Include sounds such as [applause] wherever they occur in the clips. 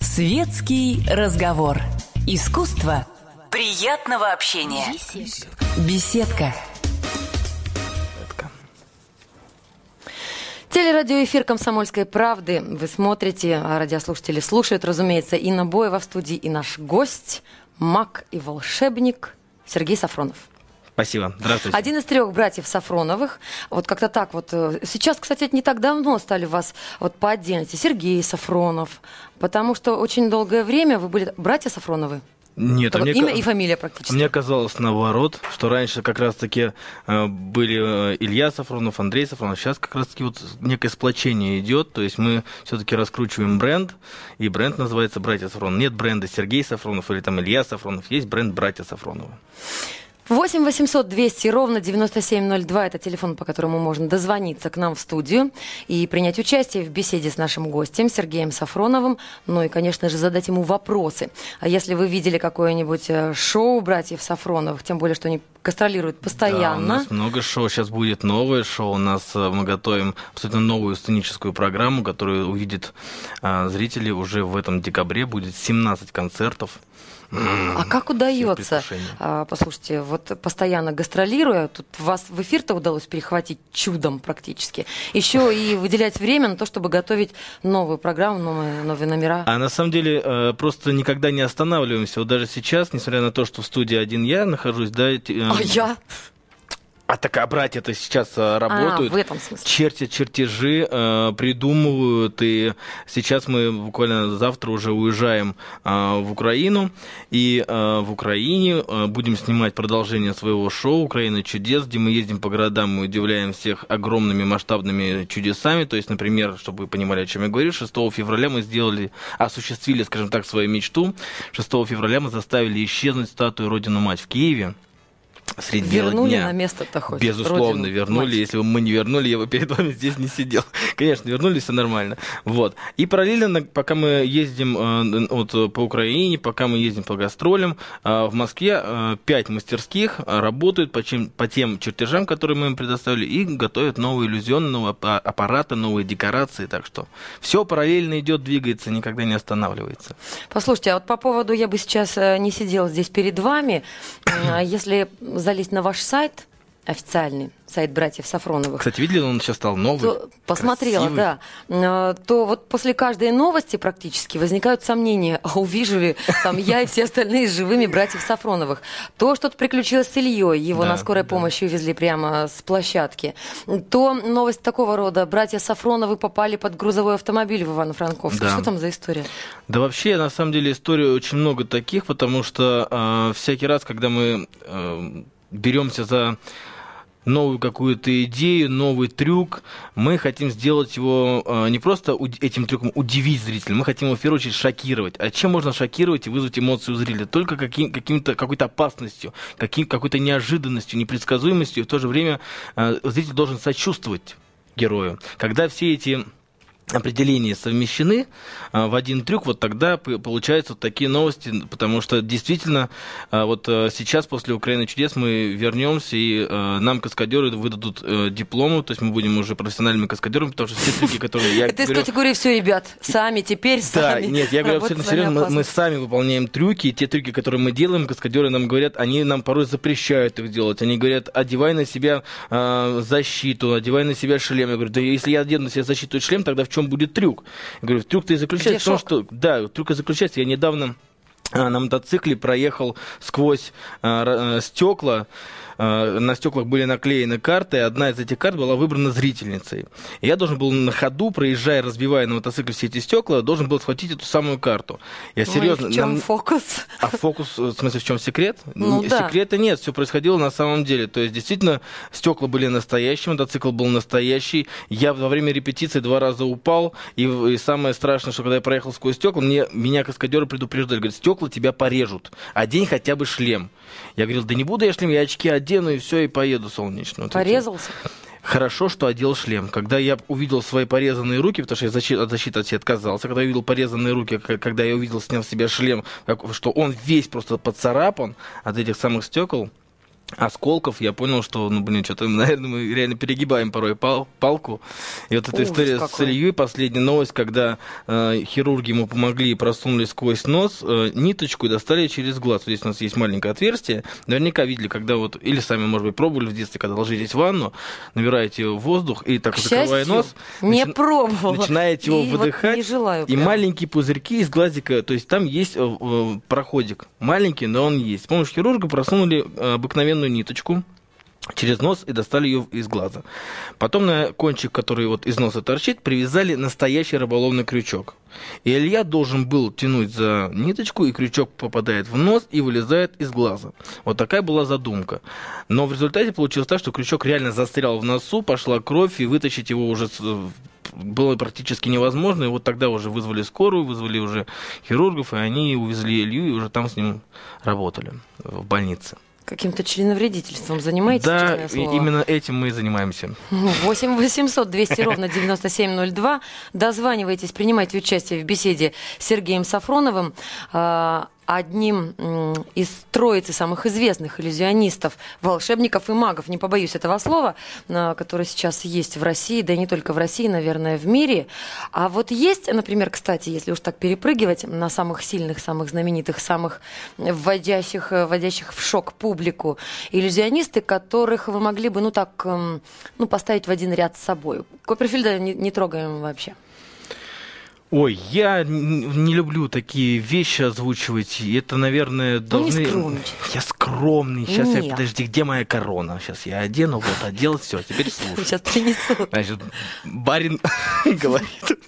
Светский разговор. Искусство приятного общения. Беседка. Телерадиоэфир «Комсомольской правды» вы смотрите, а радиослушатели слушают, разумеется, Инна Боева в студии и наш гость, маг и волшебник Сергей Сафронов. Спасибо. Здравствуйте. Один из трех братьев Сафроновых. Вот как-то так вот. э, Сейчас, кстати, не так давно стали вас вот по отдельности. Сергей Сафронов. Потому что очень долгое время вы были братья Сафроновы. Нет, а мне, имя и фамилия практически. мне казалось наоборот, что раньше как раз-таки э, были э, Илья Сафронов, Андрей Сафронов. Сейчас как раз-таки вот некое сплочение идет. То есть мы все-таки раскручиваем бренд, и бренд называется «Братья Сафронов». Нет бренда Сергей Сафронов или там Илья Сафронов. Есть бренд «Братья Сафроновы». 8 800 200 ровно 9702 – это телефон, по которому можно дозвониться к нам в студию и принять участие в беседе с нашим гостем Сергеем Сафроновым, ну и, конечно же, задать ему вопросы. А если вы видели какое-нибудь э, шоу братьев Сафроновых, тем более, что они гастролируют Да, у постоянно, нас много шоу. Сейчас будет новое шоу. У нас э, мы готовим абсолютно новую сценическую программу, которую увидят э, зрители уже в этом декабре. Будет 17 концертов. А как удается, а, послушайте, вот постоянно гастролируя, тут вас в эфир-то удалось перехватить чудом практически, еще и выделять время на то, чтобы готовить новую программу, новые, новые номера. А на самом деле э, просто никогда не останавливаемся. Вот даже сейчас, несмотря на то, что в студии один я нахожусь, да, э, А я? А так а братья-то сейчас э, А, работают. в этом смысле. чертят чертежи, э, придумывают, и сейчас мы буквально завтра уже уезжаем э, в Украину, и э, в Украине э, будем снимать продолжение своего шоу «Украина чудес», где мы ездим по городам и удивляем всех огромными масштабными чудесами, то есть, например, чтобы вы понимали, о чем я говорю, 6 февраля мы сделали, осуществили, скажем так, свою мечту, 6 февраля мы заставили исчезнуть статую Родину-Мать в Киеве, средь бела Вернули дня. на место-то хоть? Безусловно, родину, вернули. мать. Если бы мы не вернули, я бы перед вами здесь не сидел. [laughs] Конечно, вернули, все нормально. Вот. И параллельно, пока мы ездим э, вот, э, по Украине, пока мы ездим по гастролям, э, в Москве пять мастерских работают по, чем, по тем чертежам, которые мы им предоставили, и готовят новые иллюзионные новые аппа- аппараты, новые декорации. Так что все параллельно идет, двигается, никогда не останавливается. Послушайте, а вот по поводу, я бы сейчас не сидела здесь перед вами, [coughs] если залезть на ваш сайт официальный, сайт братьев Сафроновых, Кстати, видели, он сейчас стал новый. то посмотрела, красивый. да, э, то вот после каждой новости практически возникают сомнения, а увижу ли там я и все остальные живыми братьев Сафроновых. То что-то приключилось с Ильей, его Да, на скорой да. помощи увезли прямо с площадки. То новость такого рода, братья Сафроновы попали под грузовой автомобиль в Ивано-Франковск. Да. Что там за история? Да вообще, на самом деле, историй очень много таких, потому что э, всякий раз, когда мы э, беремся за новую какую-то идею, новый трюк, мы хотим сделать его э, не просто этим трюком удивить зрителя, мы хотим его в первую очередь шокировать. А чем можно шокировать и вызвать эмоцию у зрителя? Только каким, каким-то, какой-то опасностью, каким, какой-то неожиданностью, непредсказуемостью, и в то же время э, зритель должен сочувствовать герою. Когда все эти определения совмещены а, в один трюк, вот тогда получаются вот такие новости, потому что действительно а, вот а, сейчас после Украины чудес мы вернемся и а, нам каскадеры выдадут э, дипломы, то есть мы будем уже профессиональными каскадерами, потому что все трюки, которые я [laughs] Это из категории все, ребят, сами теперь, да, сами. нет, я говорю абсолютно серьезно. Мы, сами выполняем трюки, и те трюки, которые мы делаем, каскадеры нам говорят, они нам порой запрещают их делать. Они говорят, одевай на себя э, защиту, одевай на себя шлем. Я говорю, да если я одену на себя защиту и шлем, тогда в чем будет трюк? Я говорю, трюк-то и заключается Где в том, шок? что... Да, трюк и заключается. Я недавно а, на мотоцикле проехал сквозь стекла. На стеклах были наклеены карты, и одна из этих карт была выбрана зрительницей. И я должен был на ходу, проезжая, разбивая на мотоцикле все эти стекла, должен был схватить эту самую карту. Я Ой, серьезно... в чем нам- фокус? а фокус, в смысле, в чем секрет? Ну да. Секрета нет, все происходило на самом деле. То есть, действительно, стекла были настоящие, мотоцикл был настоящий. Я во время репетиции два раза упал, и, и самое страшное, что когда я проехал сквозь стекла, мне, меня каскадеры предупреждали, говорят, стекла тебя порежут, одень хотя бы шлем. Я говорил, да не буду я шлем, я очки одену, и все, и поеду солнечно. Вот. Порезался? Хорошо, что одел шлем. Когда я увидел свои порезанные руки, потому что я защи- от защиты от себя отказался, когда я увидел порезанные руки, когда я увидел, сняв с себя шлем, что он весь просто поцарапан от этих самых стекол, осколков, я понял, что, ну, блин, что-то, [laughs] наверное, мы реально перегибаем порой пал палку. И вот эта Ужас история какой. с Ильей, последняя новость, когда э, хирурги ему помогли и просунули сквозь нос э, ниточку и достали через глаз. Здесь у нас есть маленькое отверстие. Наверняка видели, когда вот, или сами, может быть, пробовали в детстве, когда ложитесь в ванну, набираете воздух и так, К закрывая нос, не начи- пробовала. начинаете его и выдыхать. Вот не желаю и маленькие пузырьки из глазика, то есть там есть э, э, проходик. Маленький, но он есть. С помощью хирурга просунули э, обыкновенную ниточку через нос и достали ее из глаза. Потом на кончик, который вот из носа торчит, привязали настоящий рыболовный крючок. И Илья должен был тянуть за ниточку, и крючок попадает в нос и вылезает из глаза. Вот такая была задумка. Но в результате получилось так, что крючок реально застрял в носу, пошла кровь, и вытащить его уже было практически невозможно. И вот тогда уже вызвали скорую, вызвали уже хирургов, и они увезли Илью, и уже там с ним работали в больнице каким-то членовредительством занимаетесь? Да, именно этим мы и занимаемся. 8 800 200 ровно 9702. Дозванивайтесь, принимайте участие в беседе с Сергеем Сафроновым. Одним из троицы самых известных иллюзионистов, волшебников и магов, не побоюсь этого слова, который сейчас есть в России, да и не только в России, наверное, в мире. А вот есть, например, кстати, если уж так перепрыгивать на самых сильных, самых знаменитых, самых вводящих, вводящих в шок публику, иллюзионисты, которых вы могли бы, ну так, ну, поставить в один ряд с собой. Копперфильда не, не трогаем вообще. Ой, я не люблю такие вещи озвучивать. Это, наверное, должны... Ну, не я скромный. Сейчас Нет. я, подожди, где моя корона? Сейчас я одену, вот, одел, все, теперь слушай. Сейчас принесу. Значит, барин [laughs] говорит.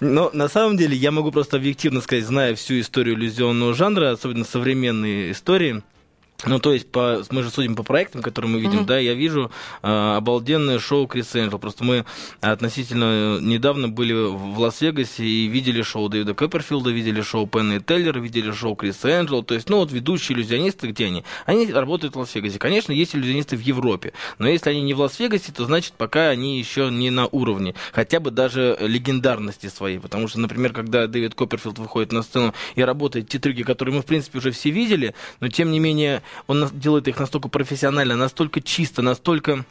Но на самом деле я могу просто объективно сказать, зная всю историю иллюзионного жанра, особенно современные истории, ну, то есть, по, мы же судим по проектам, которые мы видим, mm-hmm. да, я вижу э, обалденное шоу Крис Энджел. Просто мы относительно недавно были в Лас-Вегасе и видели шоу Дэвида Копперфилда, видели шоу Пенна и Теллера, видели шоу Криса Энджела. То есть, ну, вот ведущие иллюзионисты, где они? Они работают в Лас-Вегасе. Конечно, есть иллюзионисты в Европе, но если они не в Лас-Вегасе, то значит, пока они еще не на уровне, хотя бы даже легендарности своей. Потому что, например, когда Дэвид Копперфилд выходит на сцену и работает те трюки, которые мы, в принципе, уже все видели, но, тем не менее, он делает их настолько профессионально, настолько чисто, настолько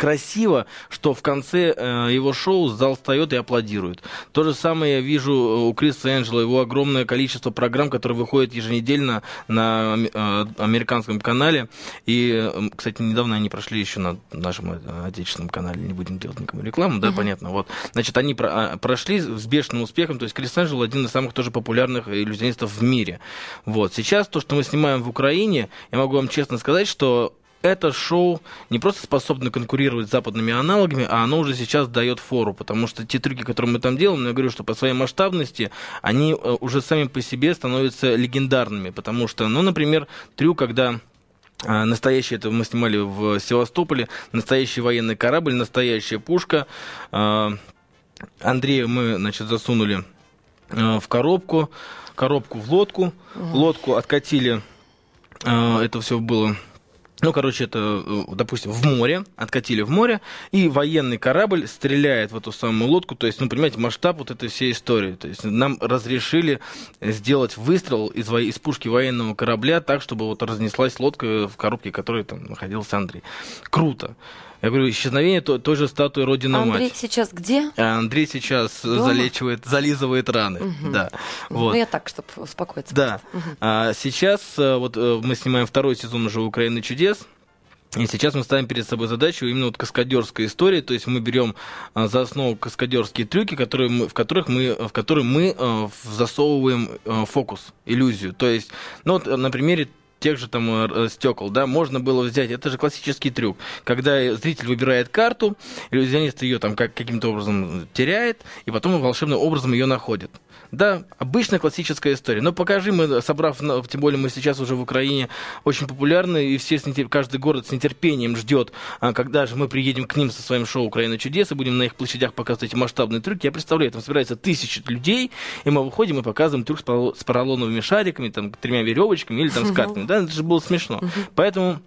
красиво, что в конце э, его шоу зал встает и аплодирует. То же самое я вижу э, у Криса Энджела, его огромное количество программ, которые выходят еженедельно на э, американском канале. И, э, кстати, недавно они прошли еще на нашем э, отечественном канале, не будем делать никому рекламу, да, uh-huh. понятно. Вот. Значит, они про, а, прошли с бешеным успехом, то есть Крис Энджел один из самых тоже популярных иллюзионистов в мире. Вот. Сейчас то, что мы снимаем в Украине, я могу вам честно сказать, что это шоу не просто способно конкурировать с западными аналогами, а оно уже сейчас дает фору, потому что те трюки, которые мы там делаем, я говорю, что по своей масштабности, они э, уже сами по себе становятся легендарными, потому что, ну, например, трюк, когда э, Настоящий, это мы снимали в Севастополе, настоящий военный корабль, настоящая пушка. Э, Андрея мы, значит, засунули в коробку, коробку в лодку, лодку откатили, это все было ну, короче, это, э, допустим, в море, откатили в море, и военный корабль стреляет в эту самую лодку. То есть, ну, понимаете, масштаб вот этой всей истории. То есть, нам разрешили сделать выстрел из, из пушки военного корабля так, чтобы вот разнеслась лодка в коробке, в которой там находился Андрей. Круто. Я говорю, исчезновение той, той же статуи Родина Андрей Мать. сейчас где? А Андрей сейчас Дома? залечивает, зализывает раны. Угу. Да. Вот. Ну, я так, чтобы успокоиться. Да. Угу. А сейчас э, вот э, мы снимаем второй сезон уже «Украины чудес». И сейчас мы ставим перед собой задачу именно вот каскадерской истории, то есть мы берем за основу каскадерские трюки, которые мы, в которых мы, в которые мы засовываем фокус, иллюзию. То есть, ну вот на примере тех же там э, стекол, да, можно было взять. Это же классический трюк, когда зритель выбирает карту, иллюзионист ее там как, каким-то образом теряет, и потом волшебным образом ее находит. Да, обычная классическая история. Но покажи, мы, собрав, тем более мы сейчас уже в Украине очень популярны, и все, каждый город с нетерпением ждет, а, когда же мы приедем к ним со своим шоу «Украина чудес» и будем на их площадях показывать эти масштабные трюки. Я представляю, там собирается тысячи людей, и мы выходим и показываем трюк с поролоновыми шариками, там, тремя веревочками или там с [laughs] картами. Да, это же было смешно. Поэтому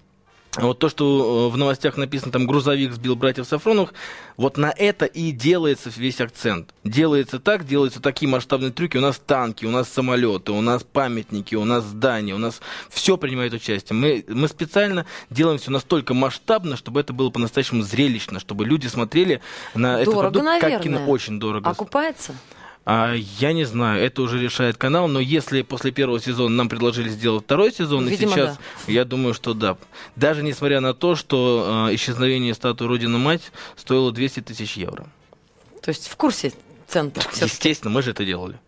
вот то, что э, в новостях написано, там грузовик сбил братьев Сафроновых, вот на это и делается весь акцент. Делается так, делаются такие масштабные трюки. У нас танки, у нас самолеты, у нас памятники, у нас здания, у нас все принимает участие. Мы, мы специально делаем все настолько масштабно, чтобы это было по-настоящему зрелищно, чтобы люди смотрели на дорого, это продукт наверное. как кино. Очень дорого. Окупается? А, я не знаю, это уже решает канал, но если после первого сезона нам предложили сделать второй сезон, Видимо, и сейчас, я думаю, что да. Даже несмотря на то, что э, исчезновение статуи Родина-Мать стоило 200 тысяч евро. То есть в курсе центр. [laughs] Естественно, мы же это делали.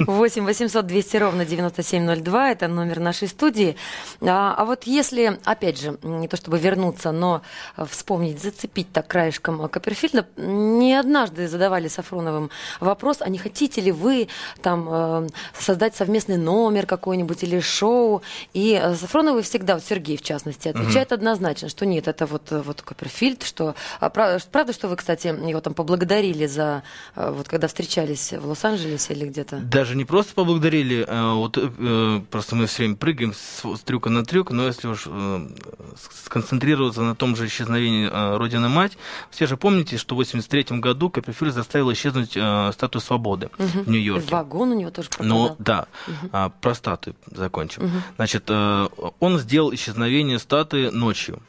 8 800 200 ровно 9702, это номер нашей студии. А, а вот если, опять же, не то чтобы вернуться, но вспомнить, зацепить так краешком Копперфильда, не однажды задавали Сафроновым вопрос, а не хотите ли вы там э, создать совместный номер какой-нибудь или шоу? И Сафроновы всегда, вот Сергей в частности, отвечает угу. однозначно, что нет, это вот, вот Копперфильд, что... А, правда, что вы, кстати, его там поблагодарили за... Вот когда встречались в Лос-Анджелесе или где-то? Даже не просто поблагодарили, а вот э, просто мы все время прыгаем с, с трюка на трюк, но если уж э, сконцентрироваться на том же исчезновении э, Родины-Мать, все же помните, что в 83 году Копперфильд заставил исчезнуть э, статую свободы угу. в Нью-Йорке. Вагон у него тоже пропадал. Ну, да, угу. а, про статую закончим. Угу. Значит, он сделал исчезновение статуи ночью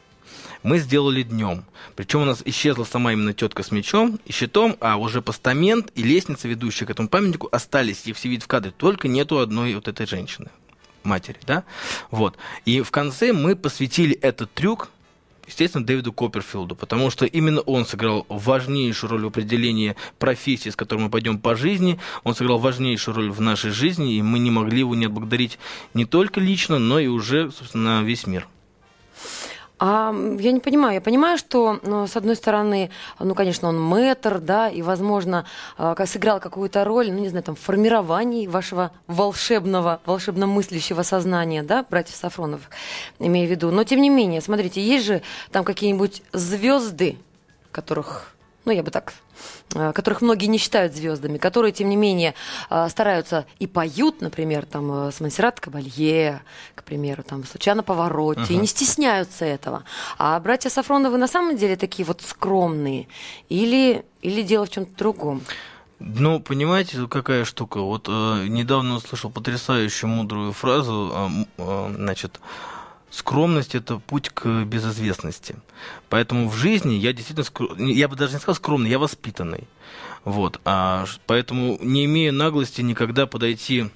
мы сделали днем. Причем у нас исчезла сама именно тетка с мечом и щитом, а уже постамент и лестница, ведущая к этому памятнику, остались, и все видят в кадре, только нету одной вот этой женщины, матери, да? Вот. И в конце мы посвятили этот трюк естественно, Дэвиду Копперфилду, потому что именно он сыграл важнейшую роль в определении профессии, с которой мы пойдем по жизни. Он сыграл важнейшую роль в нашей жизни, и мы не могли его не отблагодарить не только лично, но и уже, собственно, весь мир. А я не понимаю. Я понимаю, что, ну, с одной стороны, ну, конечно, он мэтр, да, и, возможно, а, сыграл какую-то роль, ну, не знаю, там, в формировании вашего волшебного, волшебно мыслящего сознания, да, братьев Сафронов, имею в виду. Но, тем не менее, смотрите, есть же там какие-нибудь звезды, которых ну, я бы так, которых многие не считают звездами, которые, тем не менее, э, стараются и поют, например, там, э, с Монсеррат Кабалье, к примеру, там, случайно повороте, uh-huh. и не стесняются этого. А братья Сафроновы на самом деле такие вот скромные, или, или дело в чем-то другом? Ну, понимаете, какая штука? Вот э, недавно услышал потрясающую мудрую фразу, э, э, значит, скромность это путь к безызвестности. Поэтому в жизни я действительно, скром... я бы даже не сказал скромный, я воспитанный. Вот. А, поэтому не имею наглости никогда подойти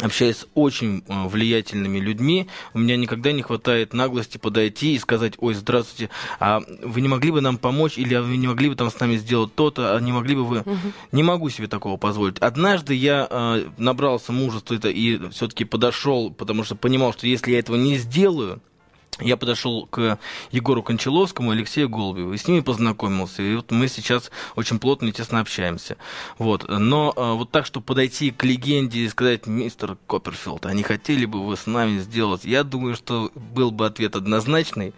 общаясь с очень э, влиятельными людьми, у меня никогда не хватает наглости подойти и сказать, ой, здравствуйте, а вы не могли бы нам помочь, или вы не могли бы там с нами сделать то-то, а не могли бы вы... Угу. Не могу себе такого позволить. Однажды я э, набрался мужества это и все-таки подошел, потому что понимал, что если я этого не сделаю, я подошел к Егору Кончаловскому и Алексею Голубеву, и с ними познакомился. И вот мы сейчас очень плотно и тесно общаемся. Вот. Но а, вот так, чтобы подойти к легенде и сказать, мистер Копперфилд, а не хотели бы вы с нами сделать? Я думаю, что был бы ответ однозначный.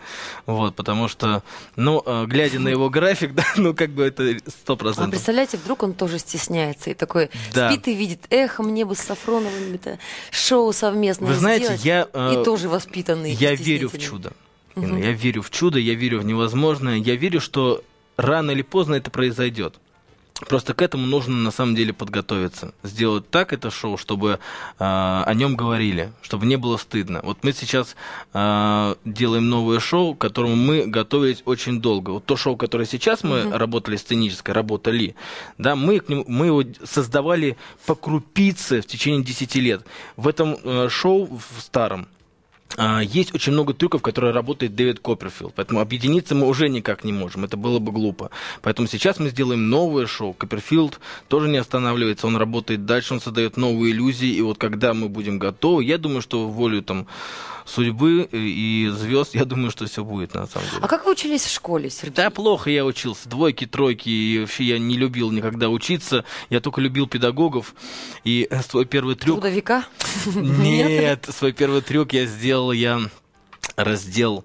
Вот, потому что, ну, а, глядя на его график, [laughs] да, ну, как бы это сто процентов. А представляете, вдруг он тоже стесняется и такой да. спит и видит, эх, мне бы с Сафроновым это шоу совместное Вы знаете, сделать. я... И тоже воспитанный. Я верю в чудо. Угу. Я верю в чудо, я верю в невозможное, я верю, что рано или поздно это произойдет. Просто к этому нужно на самом деле подготовиться. Сделать так это шоу, чтобы э, о нем говорили, чтобы не было стыдно. Вот мы сейчас э, делаем новое шоу, к которому мы готовились очень долго. Вот то шоу, которое сейчас мы mm-hmm. работали сценическое, работали, да, мы, к нему, мы его создавали по крупице в течение 10 лет. В этом э, шоу, в старом, есть очень много трюков, которые работает Дэвид Копперфилд, поэтому объединиться мы уже никак не можем, это было бы глупо. Поэтому сейчас мы сделаем новое шоу. Копперфилд тоже не останавливается, он работает дальше, он создает новые иллюзии, и вот когда мы будем готовы, я думаю, что волю там судьбы и звезд, я думаю, что все будет на самом деле. А как вы учились в школе, Сергей? Да, плохо я учился. Двойки, тройки, и вообще я не любил никогда учиться. Я только любил педагогов. И свой первый трюк... Трудовика? [laughs] Нет, свой первый трюк я сделал, я раздел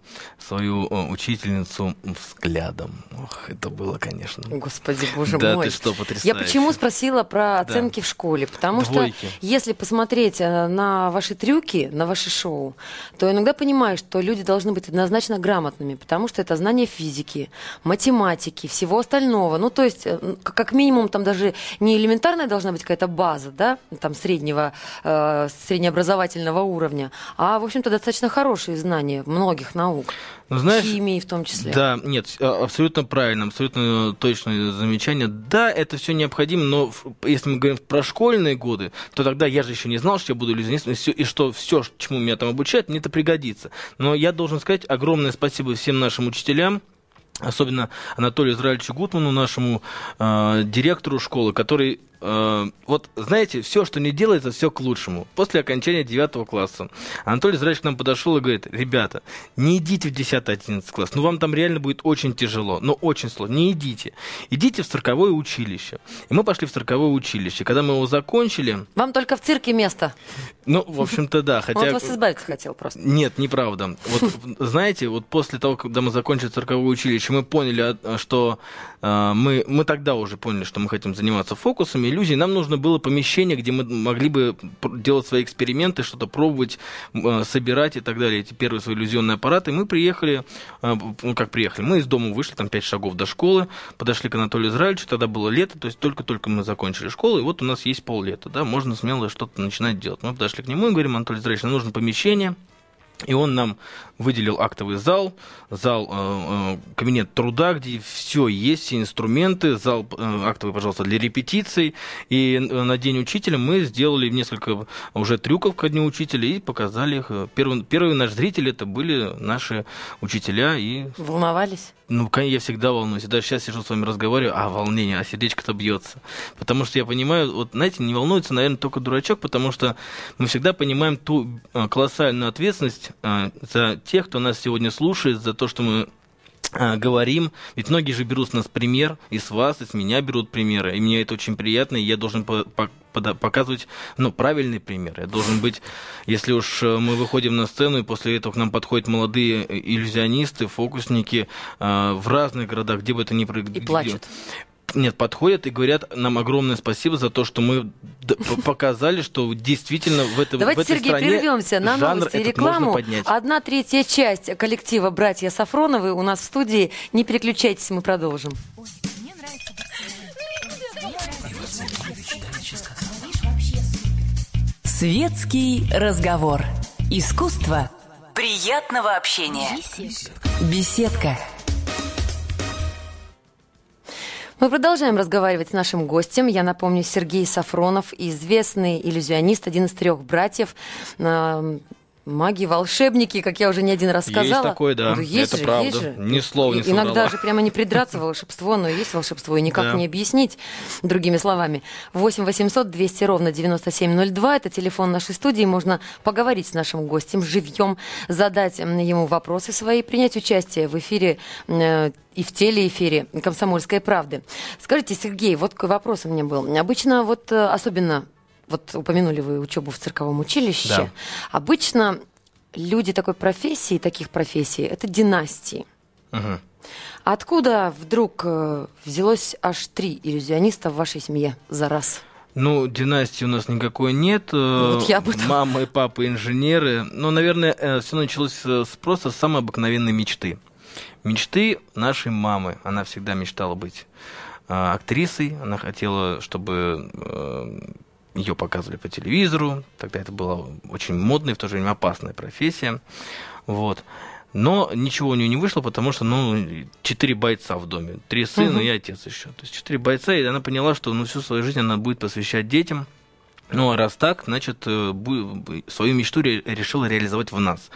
свою учительницу взглядом. Ох, это было, конечно. Господи, боже да, мой. ты что, потрясающе. Я почему спросила про оценки да. в школе? Потому Двойки. что если посмотреть э, на ваши трюки, на ваши шоу, то иногда понимаешь, что люди должны быть однозначно грамотными, потому что это знание физики, математики, всего остального. Ну, то есть, э, как минимум, там даже не элементарная должна быть какая-то база, да, там среднего, э, среднеобразовательного уровня, а, в общем-то, достаточно хорошие знания многих наук. Ну, знаешь, Химии в том числе. Да, нет, а, абсолютно правильно, абсолютно точное замечание. Да, это все необходимо, но если мы говорим про школьные годы, то тогда я же еще не знал, что я буду иллюзионистом, и что все, чему меня там обучают, мне это пригодится. Но я должен сказать огромное спасибо всем нашим учителям, особенно Анатолию Израильевичу Гутману, нашему э, директору школы, который Э, вот, знаете, все, что не делается, все к лучшему. После окончания 9 класса Анатолий Зрач к нам подошел и говорит, ребята, не идите в 10-11 класс, ну вам там реально будет очень тяжело, но очень сложно, не идите. Идите в цирковое училище. И мы пошли в цирковое училище. Когда мы его закончили... Вам только в цирке место. Ну, в общем-то, да. Хотя... Он вас избавиться хотел просто. Нет, неправда. Вот, знаете, вот после того, когда мы закончили цирковое училище, мы поняли, а, что э, мы, мы тогда уже поняли, что мы хотим заниматься фокусами, иллюзий, нам нужно было помещение, где мы могли бы делать свои эксперименты, что-то пробовать, э, собирать и так далее, эти первые свои иллюзионные аппараты. Мы приехали, э, ну как приехали, мы из дома вышли, там пять шагов до школы, подошли к Анатолию Израильевичу, тогда было лето, то есть только-только мы закончили школу, и вот у нас есть поллета, да, можно смело что-то начинать делать. Мы подошли к нему и говорим, Анатолий Израильевич, нам нужно помещение, и он нам выделил актовый зал, зал, э, э, кабинет труда, где все есть, все инструменты, зал э, актовый, пожалуйста, для репетиций. И э, на День учителя мы сделали несколько уже трюков ко Дню учителя и показали их. Первый, первые наши зрители это были наши учителя. И... Волновались? Ну, я всегда волнуюсь. Даже сейчас сижу с вами разговариваю, а волнение, а сердечко-то бьется. Потому что я понимаю, вот, знаете, не волнуется, наверное, только дурачок, потому что мы всегда понимаем ту э, колоссальную ответственность э, за тех, кто нас сегодня слушает, за то, что мы а, говорим, ведь многие же берут с нас пример, и с вас, и с меня берут примеры, и мне это очень приятно, и я должен по показывать ну, правильный пример. Я должен быть, если уж э, мы выходим на сцену, и после этого к нам подходят молодые иллюзионисты, фокусники э, в разных городах, где бы это ни происходило. И плачут. Нет, подходят и говорят нам огромное спасибо за то, что мы показали, что действительно в, это, Давайте, в этой Сергей, стране прервемся на новости и рекламу. Одна третья часть коллектива «Братья Сафроновы» у нас в студии. Не переключайтесь, мы продолжим. Светский разговор. Искусство приятного общения. Беседка. Мы продолжаем разговаривать с нашим гостем. Я напомню, Сергей Сафронов, известный иллюзионист, один из трех братьев маги, волшебники, как я уже не один раз сказала. Есть такое, да, ну, есть это же, правда. Есть же. Ни слова не Иногда же прямо не придраться волшебство, но есть волшебство, и никак да. не объяснить другими словами. 8 800 200 ровно 9702, это телефон нашей студии, можно поговорить с нашим гостем живьем, задать ему вопросы свои, принять участие в эфире э, и в телеэфире «Комсомольской правды». Скажите, Сергей, вот какой вопрос у меня был. Обычно вот э, особенно вот упомянули вы учебу в цирковом училище. Да. Обычно люди такой профессии, таких профессий, это династии. Угу. Откуда вдруг э, взялось аж три иллюзиониста в вашей семье за раз? Ну, династии у нас никакой нет. Э, вот я бы Мама и папа инженеры. Но, наверное, э, все началось с просто самой обыкновенной мечты. Мечты нашей мамы. Она всегда мечтала быть актрисой. Она хотела, чтобы ее показывали по телевизору, тогда это была очень модная и в то же время опасная профессия. Вот. Но ничего у нее не вышло, потому что, ну, четыре бойца в доме, три сына угу. и отец еще. То есть четыре бойца, и она поняла, что ну, всю свою жизнь она будет посвящать детям, ну, а раз так, значит, э, свою мечту решила реализовать в нас.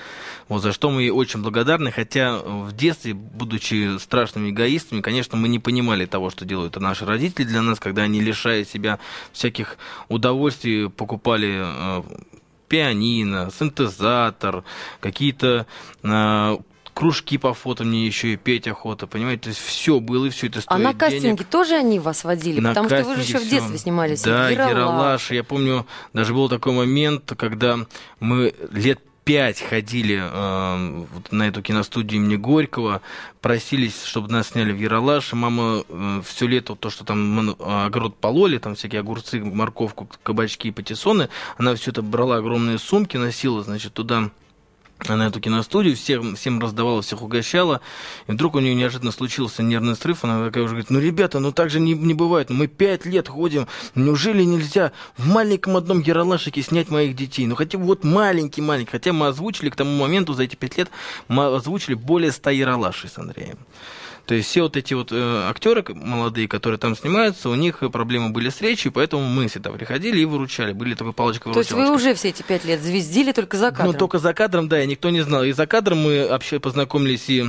Вот за что мы очень благодарны, хотя в детстве, будучи страшными эгоистами, конечно, мы не понимали того, что делают наши родители для нас, когда они, лишая себя всяких удовольствий, покупали э, пианино, синтезатор, какие-то э, кружки по фото мне еще и петь охота, понимаете? То есть все было, и все это стоит А на кастинги денег. тоже они вас водили? На потому что вы же еще все. в детстве снимались. Да, Ералаш. Я помню, даже был такой момент, когда мы лет пять ходили э, вот на эту киностудию имени Горького, просились, чтобы нас сняли в Яралаш. Мама э, все лето, то, что там огород пололи, там всякие огурцы, морковку, кабачки и патиссоны, она все это брала огромные сумки, носила, значит, туда на эту киностудию, всем, всем раздавала, всех угощала. И вдруг у нее неожиданно случился нервный срыв. Она такая уже говорит, ну, ребята, ну так же не, не бывает. Мы пять лет ходим. Неужели нельзя в маленьком одном яралашике снять моих детей? Ну, хотя бы вот маленький-маленький. Хотя мы озвучили к тому моменту, за эти пять лет, мы озвучили более ста яралашей с Андреем. То есть все вот эти вот э, актеры молодые, которые там снимаются, у них проблемы были с речью, поэтому мы всегда приходили и выручали. Были такой палочка То есть вы уже все эти пять лет звездили только за кадром? Ну, только за кадром, да, и никто не знал. И за кадром мы вообще познакомились и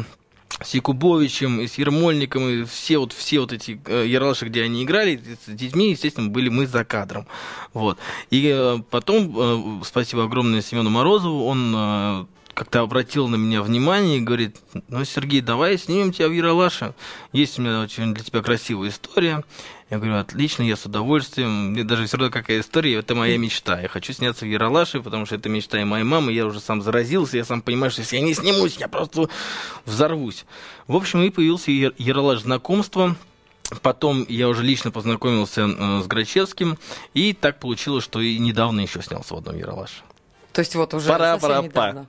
с Якубовичем, и с Ермольником, и все вот, все вот эти э, ярлаши, где они играли, с детьми, естественно, были мы за кадром. Вот. И э, потом, э, спасибо огромное Семену Морозову, он э, как-то обратил на меня внимание и говорит, ну, Сергей, давай снимем тебя в Яралаше. Есть у меня очень для тебя красивая история. Я говорю, отлично, я с удовольствием. Мне даже все равно какая история, это моя мечта. Я хочу сняться в Яралаше, потому что это мечта и моей мамы. Я уже сам заразился, я сам понимаю, что если я не снимусь, я просто взорвусь. В общем, и появился Яралаш знакомства. Потом я уже лично познакомился э, с Грачевским, и так получилось, что и недавно еще снялся в одном Яралаше. То есть вот уже пора, совсем пора, недавно.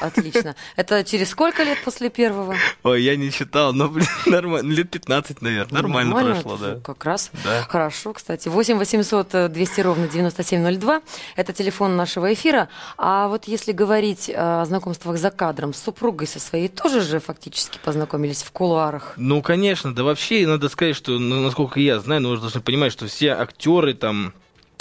Отлично. Это через сколько лет после первого? Ой, я не считал, но, блин, нормально. Лет 15, наверное. Нормально, нормально прошло, да. Как раз. Да. Хорошо, кстати. 8 800 200 ровно 9702. Это телефон нашего эфира. А вот если говорить о знакомствах за кадром, с супругой со своей тоже же фактически познакомились в кулуарах? Ну, конечно. Да вообще, надо сказать, что, ну, насколько я знаю, ну, вы должны понимать, что все актеры там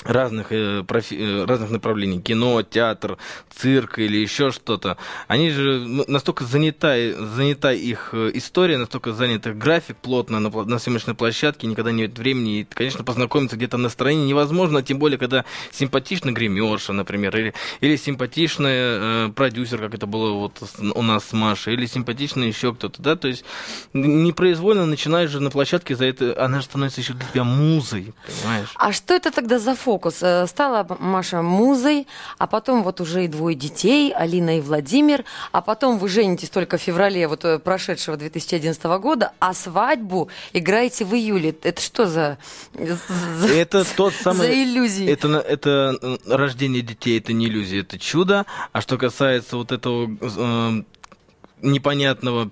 разных, э, профи, э, разных направлений, кино, театр, цирк или еще что-то, они же настолько занята, занята их э, история, настолько занят их график плотно на, на съемочной площадке, никогда нет времени, и, конечно, познакомиться где-то на стороне невозможно, тем более, когда симпатичный гримерша, например, или, или симпатичный э, продюсер, как это было вот у нас с Машей, или симпатичный еще кто-то, да, то есть непроизвольно начинаешь же на площадке за это, она же становится еще для тебя музой, понимаешь? А что это тогда за фото? Фокус. Э, стала Маша музой, а потом вот уже и двое детей, Алина и Владимир, а потом вы женитесь только в феврале вот э, прошедшего 2011 года, а свадьбу играете в июле. Это что за, за Это тот самый... За иллюзии. Это, это рождение детей, это не иллюзия, это чудо. А что касается вот этого э, непонятного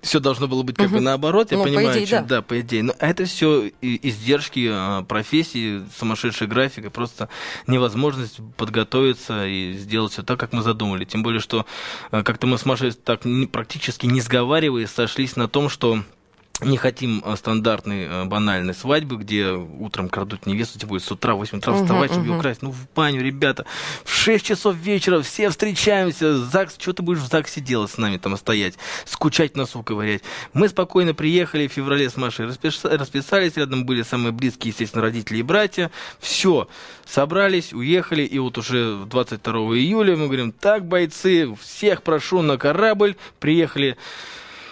все должно было быть как угу. бы наоборот, я ну, понимаю, по идее, чем, да. да, по идее. Но это все издержки а, профессии, сумасшедшая графика, просто невозможность подготовиться и сделать все так, как мы задумали. Тем более, что а, как-то мы с Машей так практически не сговариваясь сошлись на том, что не хотим э, стандартной э, банальной свадьбы, где утром крадут невесту, тем более с утра, в 8 утра вставать, чтобы uh-huh. ее украсть. Ну, в баню, ребята. В 6 часов вечера все встречаемся. ЗАГС, что ты будешь в ЗАГСе делать с нами там стоять? Скучать носу ковырять. Мы спокойно приехали в феврале с Машей, расписались, рядом были самые близкие, естественно, родители и братья. Все, собрались, уехали, и вот уже 22 июля мы говорим, так, бойцы, всех прошу на корабль, приехали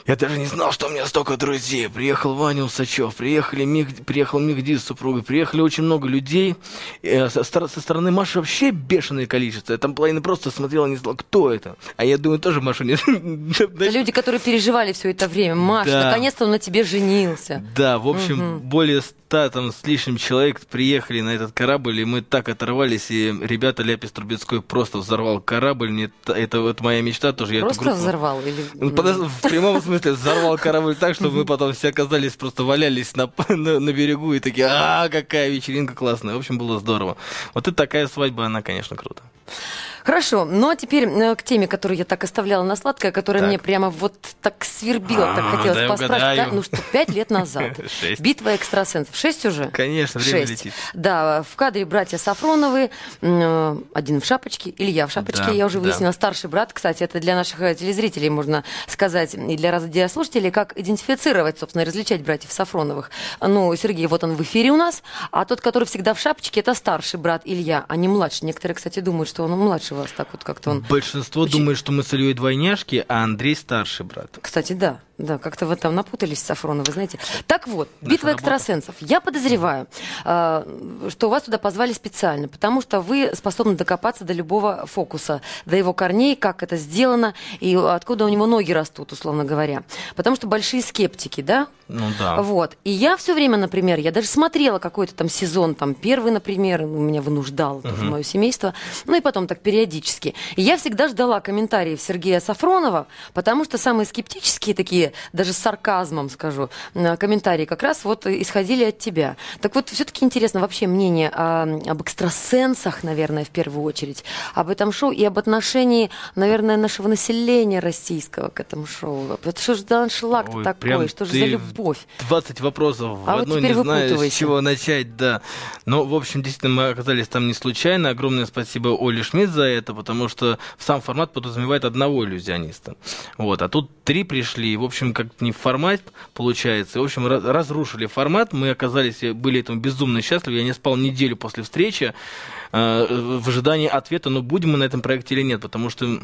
я даже не знал, что у меня столько друзей. Приехал Ваня Усачев, приехали Миг, приехал Мигди с супругой, приехали очень много людей. Э, со, со стороны Маши вообще бешеное количество. Я там половина просто смотрела, не знала, кто это. А я думаю, тоже Машу не... [laughs] Люди, которые переживали все это время. Маша, да. наконец-то он на тебе женился. Да, в общем, угу. более ста там с лишним человек приехали на этот корабль, и мы так оторвались, и ребята Ляпис Трубецкой просто взорвал корабль. Мне это вот моя мечта тоже. Я просто группу... взорвал? Или... Ну, в прямом смысле взорвал корабль так, что мы потом все оказались, просто валялись на, на, на берегу и такие, а, какая вечеринка классная. В общем, было здорово. Вот и такая свадьба, она, конечно, круто. Хорошо, но теперь э, к теме, которую я так оставляла на сладкое, которая так. мне прямо вот так свербила, так а, хотелось поспрашивать. Да, ну что, пять лет назад. [laughs] Битва экстрасенсов. Шесть уже? Конечно, время Шесть. летит. Да, в кадре братья Сафроновы, э, один в шапочке, Илья в шапочке, я уже выяснила, старший брат. Кстати, это для наших э, телезрителей, можно сказать, и для радиослушателей, как идентифицировать, собственно, различать братьев Сафроновых. Ну, Сергей, вот он в эфире у нас, а тот, который всегда в шапочке, это старший брат Илья, а не младший. Некоторые, кстати, думают, что он младший вас так вот как-то он... Большинство Очень... думает, что мы с Ильей двойняшки, а Андрей старший брат. Кстати, да. Да, как-то вы там напутались, Сафрона, вы знаете. Так вот, битва экстрасенсов. Я подозреваю, а, что вас туда позвали специально, потому что вы способны докопаться до любого фокуса, до его корней, как это сделано и откуда у него ноги растут, условно говоря. Потому что большие скептики, да? Ну да. Вот. И я все время, например, я даже смотрела какой-то там сезон, там первый, например, меня вынуждал тоже мое семейство, ну и потом так периодически. И я всегда ждала комментариев Сергея Сафронова, потому что самые скептические такие даже с сарказмом скажу, комментарии как раз вот исходили от тебя. Так вот, все-таки интересно вообще мнение о, об экстрасенсах, наверное, в первую очередь, об этом шоу и об отношении, наверное, нашего населения российского к этому шоу. Вот что же за аншлаг Ой, такой, что же за любовь? 20 вопросов а в одной, вот не знаю, с чего начать, да. Но, в общем, действительно, мы оказались там не случайно. Огромное спасибо Оле Шмидт за это, потому что сам формат подразумевает одного иллюзиониста. Вот, а тут три пришли, и, в общем, общем, как не формат получается. В общем, разрушили формат. Мы оказались, были этому безумно счастливы. Я не спал неделю после встречи э, в ожидании ответа, но будем мы на этом проекте или нет, потому что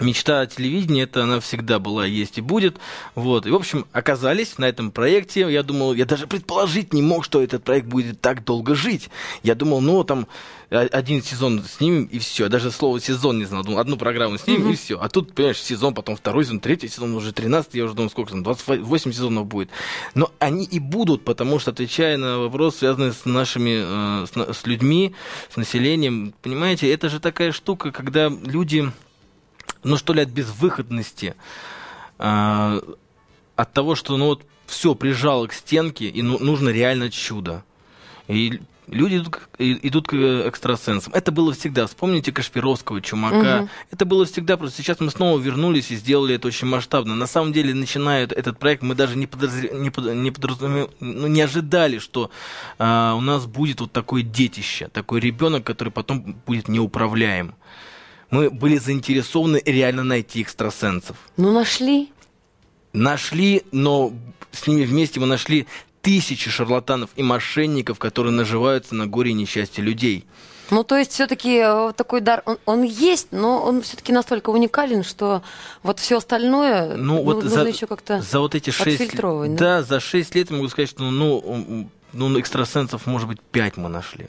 мечта о телевидении, это она всегда была, есть и будет. Вот. И, в общем, оказались на этом проекте. Я думал, я даже предположить не мог, что этот проект будет так долго жить. Я думал, ну, там, один сезон снимем, и все. Я даже слово сезон не знал. Думал, одну программу снимем, mm-hmm. и все. А тут, понимаешь, сезон, потом второй сезон, третий сезон, уже 13, я уже думаю, сколько там, 28 сезонов будет. Но они и будут, потому что, отвечая на вопрос, связанный с нашими, э, с, с людьми, с населением, понимаете, это же такая штука, когда люди ну что ли, от безвыходности, э, от того, что ну вот все прижало к стенке, и ну, нужно реально чудо. И люди идут, идут к экстрасенсам. Это было всегда. Вспомните Кашпировского, Чумака. Угу. Это было всегда. Просто сейчас мы снова вернулись и сделали это очень масштабно. На самом деле, начиная этот проект, мы даже не, подразр... не, под... не, подразумев... ну, не ожидали, что а, у нас будет вот такое детище, такой ребенок, который потом будет неуправляем мы были заинтересованы реально найти экстрасенсов. Ну, нашли. Нашли, но с ними вместе мы нашли тысячи шарлатанов и мошенников, которые наживаются на горе и несчастье людей. Ну, то есть, все-таки э, такой дар, он, он есть, но он все-таки настолько уникален, что вот все остальное ну, ну, вот нужно за, еще как-то за вот эти шесть да? да, за шесть лет я могу сказать, что ну, ну, экстрасенсов, может быть, пять мы нашли.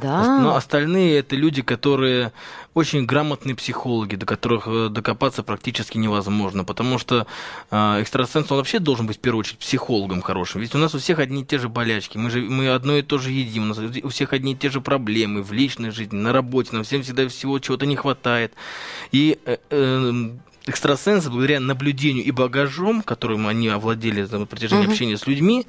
Да. Но остальные это люди, которые очень грамотные психологи, до которых э, докопаться практически невозможно, потому что э, экстрасенс, он вообще должен быть в первую очередь психологом хорошим. Ведь у нас у всех одни и те же болячки, мы же мы одно и то же едим, у нас у всех одни и те же проблемы в личной жизни, на работе, нам всем всегда всего чего-то не хватает. И э, э, экстрасенсы, благодаря наблюдению и багажом, которым они овладели за протяжении угу. общения с людьми,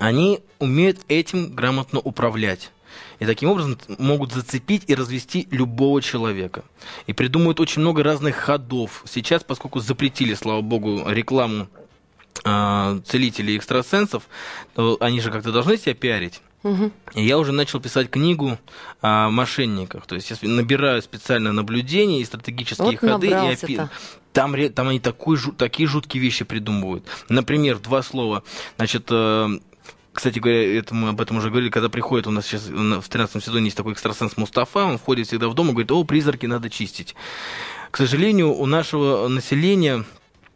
они умеют этим грамотно управлять и таким образом могут зацепить и развести любого человека. И придумывают очень много разных ходов. Сейчас, поскольку запретили, слава богу, рекламу э, целителей и экстрасенсов, то они же как-то должны себя пиарить. Угу. Я уже начал писать книгу о мошенниках. То есть я набираю специально наблюдения и стратегические вот ходы. И опи... там, там они такой, такие жуткие вещи придумывают. Например, два слова. Значит, э, кстати говоря, это мы об этом уже говорили, когда приходит у нас сейчас в 13 сезоне есть такой экстрасенс Мустафа, он входит всегда в дом и говорит, о, призраки надо чистить. К сожалению, у нашего населения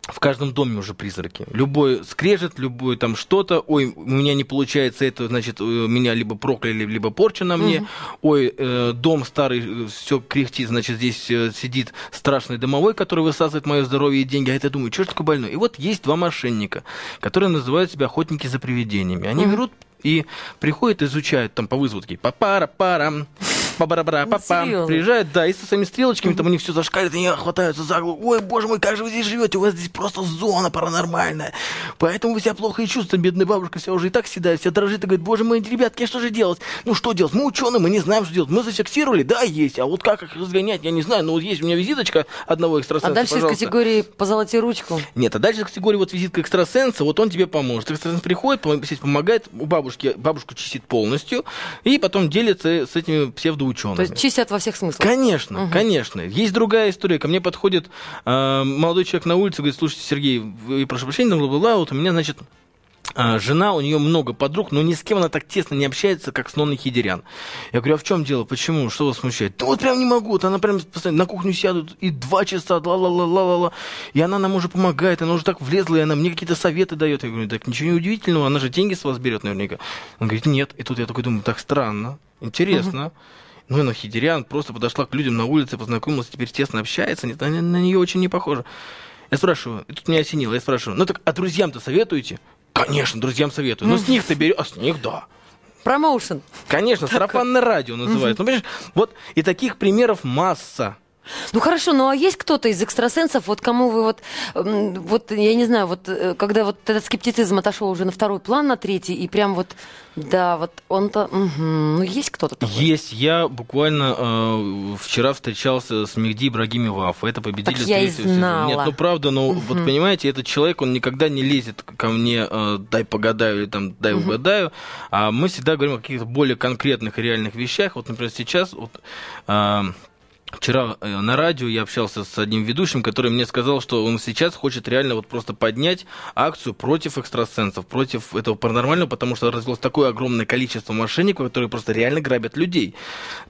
в каждом доме уже призраки. Любой скрежет, любой там что-то, ой, у меня не получается это, значит, меня либо прокляли, либо порча на мне, угу. ой, э, дом старый, все кряхтит, значит, здесь э, сидит страшный домовой, который высасывает мое здоровье и деньги, а это думаю, что ж такое больной? И вот есть два мошенника, которые называют себя охотники за привидениями. Они угу. берут и приходят, изучают там по вызову такие, папара-парам, па-бара-бара, ну, папа, приезжают, да, и со своими стрелочками, там у них все зашкалит, они хватаются за голову. Ой, боже мой, как же вы здесь живете? У вас здесь просто зона паранормальная. Поэтому вы себя плохо и чувствуете. Бедная бабушка вся уже и так седает, вся дрожит и говорит, боже мой, ребятки, что же делать? Ну что делать? Мы ученые, мы не знаем, что делать. Мы зафиксировали, да, есть. А вот как их разгонять, я не знаю. Но вот есть у меня визиточка одного экстрасенса, А дальше пожалуйста. из категории «позолоти ручку». Нет, а дальше из категории вот визитка экстрасенса, вот он тебе поможет. Экстрасенс приходит, помогает, у бабушки, бабушку чистит полностью, и потом делится с этими псевдоучеными. То есть чистят во всех смыслах. Конечно, угу. конечно. Есть другая история. Ко мне подходит э, молодой человек на улице, говорит, слушайте, Сергей, вы, прошу прощения, бла-бла-бла, вот у меня, значит, а, жена, у нее много подруг, но ни с кем она так тесно не общается, как с Ноной Хидерян. Я говорю, а в чем дело? Почему? Что вас смущает? Да вот прям не могу. Вот она прям постоянно на кухню сядут и два часа, ла-ла-ла-ла-ла-ла. И она нам уже помогает, она уже так влезла, и она мне какие-то советы дает. Я говорю, так ничего не удивительного, она же деньги с вас берет наверняка. Он говорит, нет. И тут я такой думаю, так странно, интересно. Uh-huh. Ну, и на Хидерян просто подошла к людям на улице, познакомилась, теперь тесно общается, на, на нее очень не похоже. Я спрашиваю, и тут меня осенило, я спрашиваю, ну так а друзьям-то советуете? Конечно, друзьям советую. Но с них ты берешь, а с них да. Промоушен. Конечно, сарафанное радио называется. Ну, понимаешь, вот и таких примеров масса. Ну хорошо, ну а есть кто-то из экстрасенсов, вот кому вы вот, вот я не знаю, вот э, когда вот этот скептицизм отошел уже на второй план, на третий, и прям вот, да, вот он-то, угу, ну есть кто-то такой? Есть, я буквально э, вчера встречался с Мехди Ибрагими Вафа, это победитель так я и знала. Нет, ну правда, но угу. вот понимаете, этот человек, он никогда не лезет ко мне, э, дай погадаю или там дай угу. угадаю, а мы всегда говорим о каких-то более конкретных и реальных вещах, вот, например, сейчас вот... Э, Вчера э, на радио я общался с одним ведущим, который мне сказал, что он сейчас хочет реально вот просто поднять акцию против экстрасенсов, против этого паранормального, потому что развилось такое огромное количество мошенников, которые просто реально грабят людей.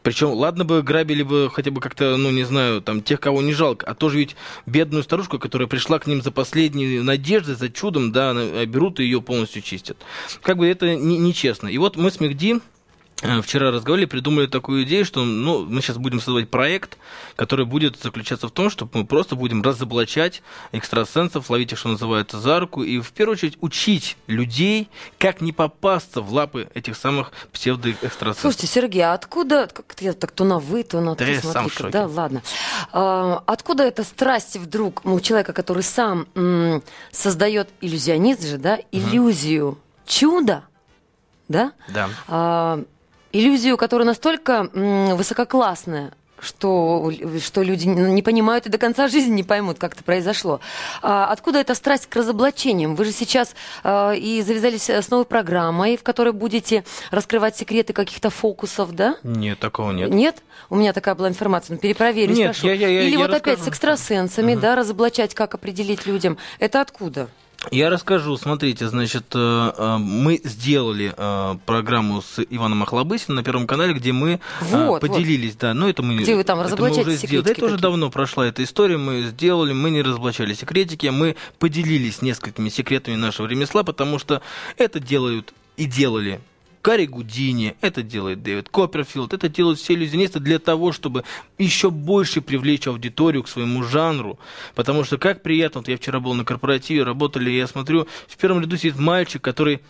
Причем, ладно бы грабили бы хотя бы как-то, ну не знаю, там тех, кого не жалко, а тоже ведь бедную старушку, которая пришла к ним за последней надеждой, за чудом, да, берут и ее полностью чистят. Как бы это нечестно. И вот мы с Мехди Э, вчера разговаривали, придумали такую идею, что ну, мы сейчас будем создавать проект, который будет заключаться в том, что мы просто будем разоблачать экстрасенсов, ловить их, что называется, за руку, и в первую очередь учить людей, как не попасться в лапы этих самых псевдоэкстрасенсов. Слушайте, Сергей, а откуда, как я так то на вы, то на да ты, я сам в шоке. да, ладно. А, откуда эта страсть вдруг у человека, который сам м, создает иллюзионист же, да, иллюзию угу. чуда, да? Да. А, иллюзию, которая настолько высококлассная, что, что люди не понимают и до конца жизни не поймут, как это произошло. А откуда эта страсть к разоблачениям? Вы же сейчас а, и завязались с новой программой, в которой будете раскрывать секреты каких-то фокусов, да? Нет, такого нет. Нет? У меня такая была информация, ну перепроверю, нет, спрошу. Я, я, я, Или я вот расскажу. опять с экстрасенсами, угу. да, разоблачать, как определить людям. Это откуда? Я расскажу. Смотрите, значит, э, э, мы сделали э, программу с Иваном Охлобысиным на Первом канале, где мы вот, поделились, вот. да, но это мы... Где вы там разоблачаете секретики? Это уже давно прошла эта история, мы сделали, мы не разоблачали секретики, мы поделились несколькими секретами нашего ремесла, потому что это делают и делали Гарри Гудини, это делает Дэвид Копперфилд, это делают все иллюзионисты для того, чтобы еще больше привлечь аудиторию к своему жанру. Потому что как приятно, вот я вчера был на корпоративе, работали, и я смотрю, в первом ряду сидит мальчик, который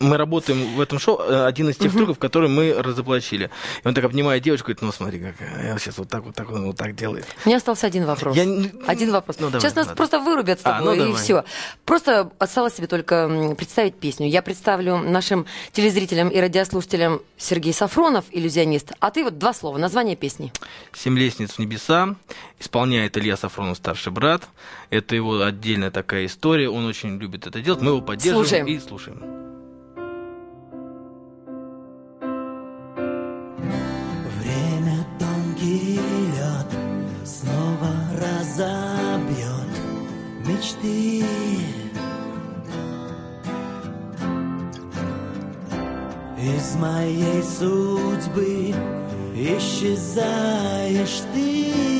мы работаем в этом шоу, э, один из тех uh-huh. трюков, который мы разоблачили. И он так обнимает девочку, говорит, ну смотри, как я сейчас вот так вот так вот так делает. У меня остался один вопрос. Я... Один вопрос. Ну, давай, Сейчас нас надо. просто вырубят с тобой, а, ну, и все. Просто осталось себе только представить песню. Я представлю нашим телезрителям и радиослушателям Сергей Сафронов, иллюзионист. А ты вот два слова, название песни. «Семь лестниц в небеса». Исполняет Илья Сафронов, старший брат. Это его отдельная такая история. Он очень любит это делать. Мы его поддерживаем слушаем. и слушаем. Мечты. Из моей судьбы исчезаешь ты.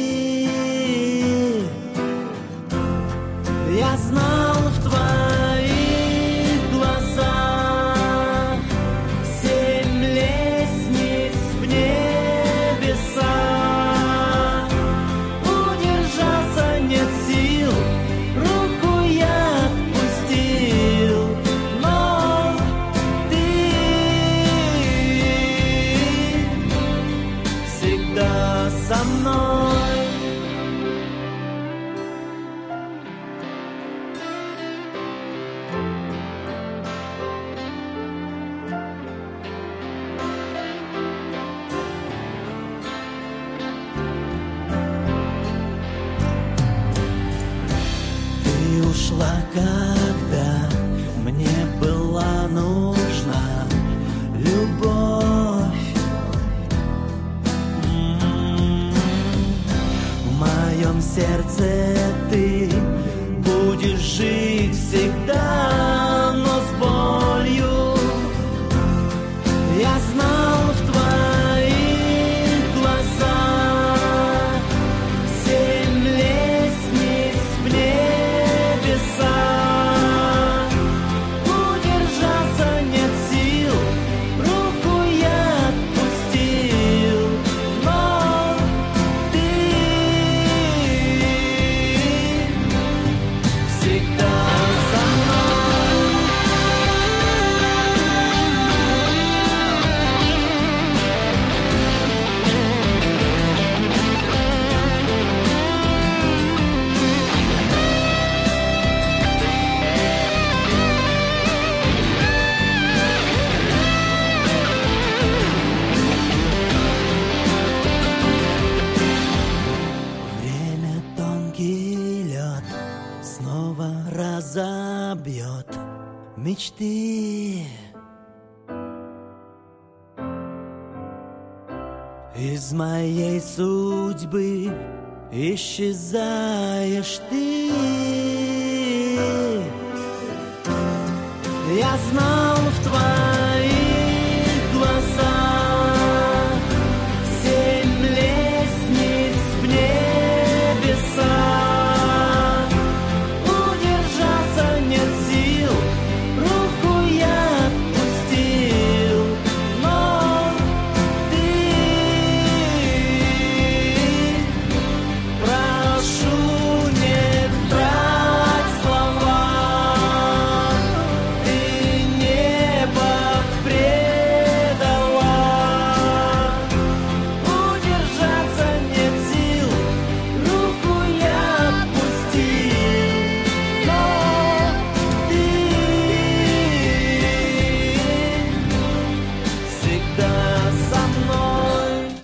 моем сердце ты будешь жить всегда. Мечты. Из моей судьбы исчезаешь ты. Я твоей